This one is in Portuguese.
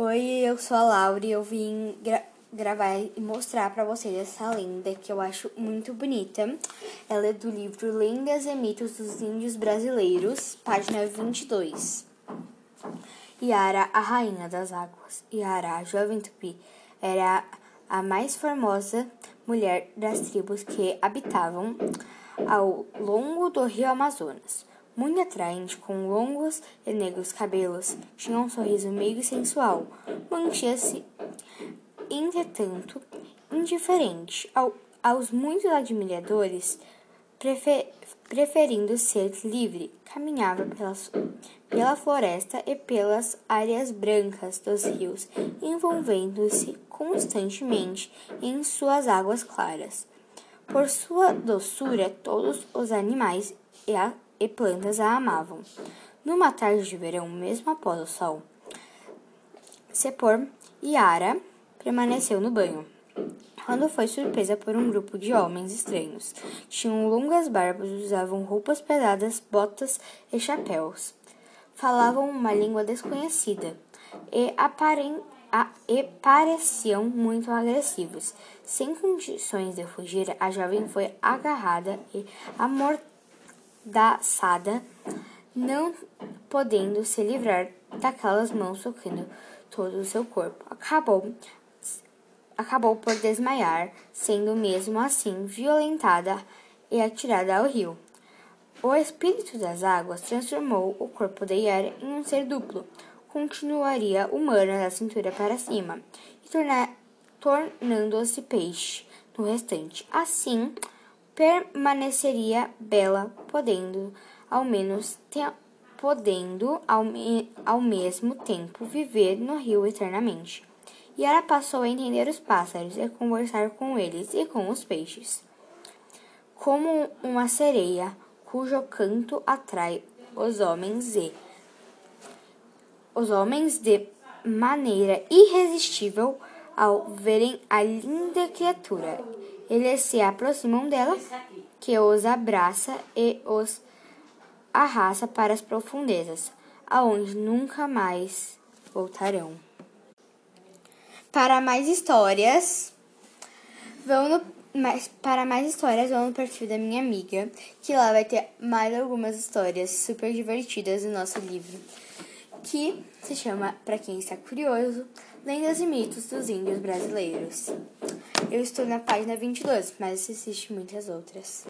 Oi, eu sou a Laura e eu vim gra gravar e mostrar para vocês essa lenda que eu acho muito bonita. Ela é do livro Lendas e Mitos dos Índios Brasileiros, página 22. Yara, a rainha das águas. Yara, a jovem tupi, era a mais formosa mulher das tribos que habitavam ao longo do rio Amazonas muito atraente, com longos e negros cabelos, tinha um sorriso meio sensual. Mantinha-se, entretanto, indiferente ao, aos muitos admiradores, prefer, preferindo ser livre. Caminhava pela, pela floresta e pelas áreas brancas dos rios, envolvendo-se constantemente em suas águas claras. Por sua doçura, todos os animais e a e plantas a amavam. Numa tarde de verão, mesmo após o sol se pôr, Yara permaneceu no banho. Quando foi surpresa por um grupo de homens estranhos. Tinham longas barbas, usavam roupas pesadas, botas e chapéus. Falavam uma língua desconhecida e, aparem, a, e pareciam muito agressivos. Sem condições de fugir, a jovem foi agarrada e amortecida da Sada, não podendo se livrar daquelas mãos tocando todo o seu corpo. Acabou acabou por desmaiar, sendo mesmo assim violentada e atirada ao rio. O espírito das águas transformou o corpo de Yara em um ser duplo. Continuaria humana da cintura para cima e tornando-se peixe no restante. Assim, permaneceria bela, podendo ao menos podendo ao, ao mesmo tempo viver no rio eternamente. E ela passou a entender os pássaros e conversar com eles e com os peixes, como uma sereia cujo canto atrai os homens e os homens de maneira irresistível ao verem a linda criatura eles se aproximam dela, que os abraça e os arrasta para as profundezas, aonde nunca mais voltarão. Para mais histórias, vão no mas para mais histórias, vão no perfil da minha amiga, que lá vai ter mais algumas histórias super divertidas do nosso livro, que se chama, para quem está curioso, Lendas e Mitos dos Índios Brasileiros. Eu estou na página 22, mas existe muitas outras.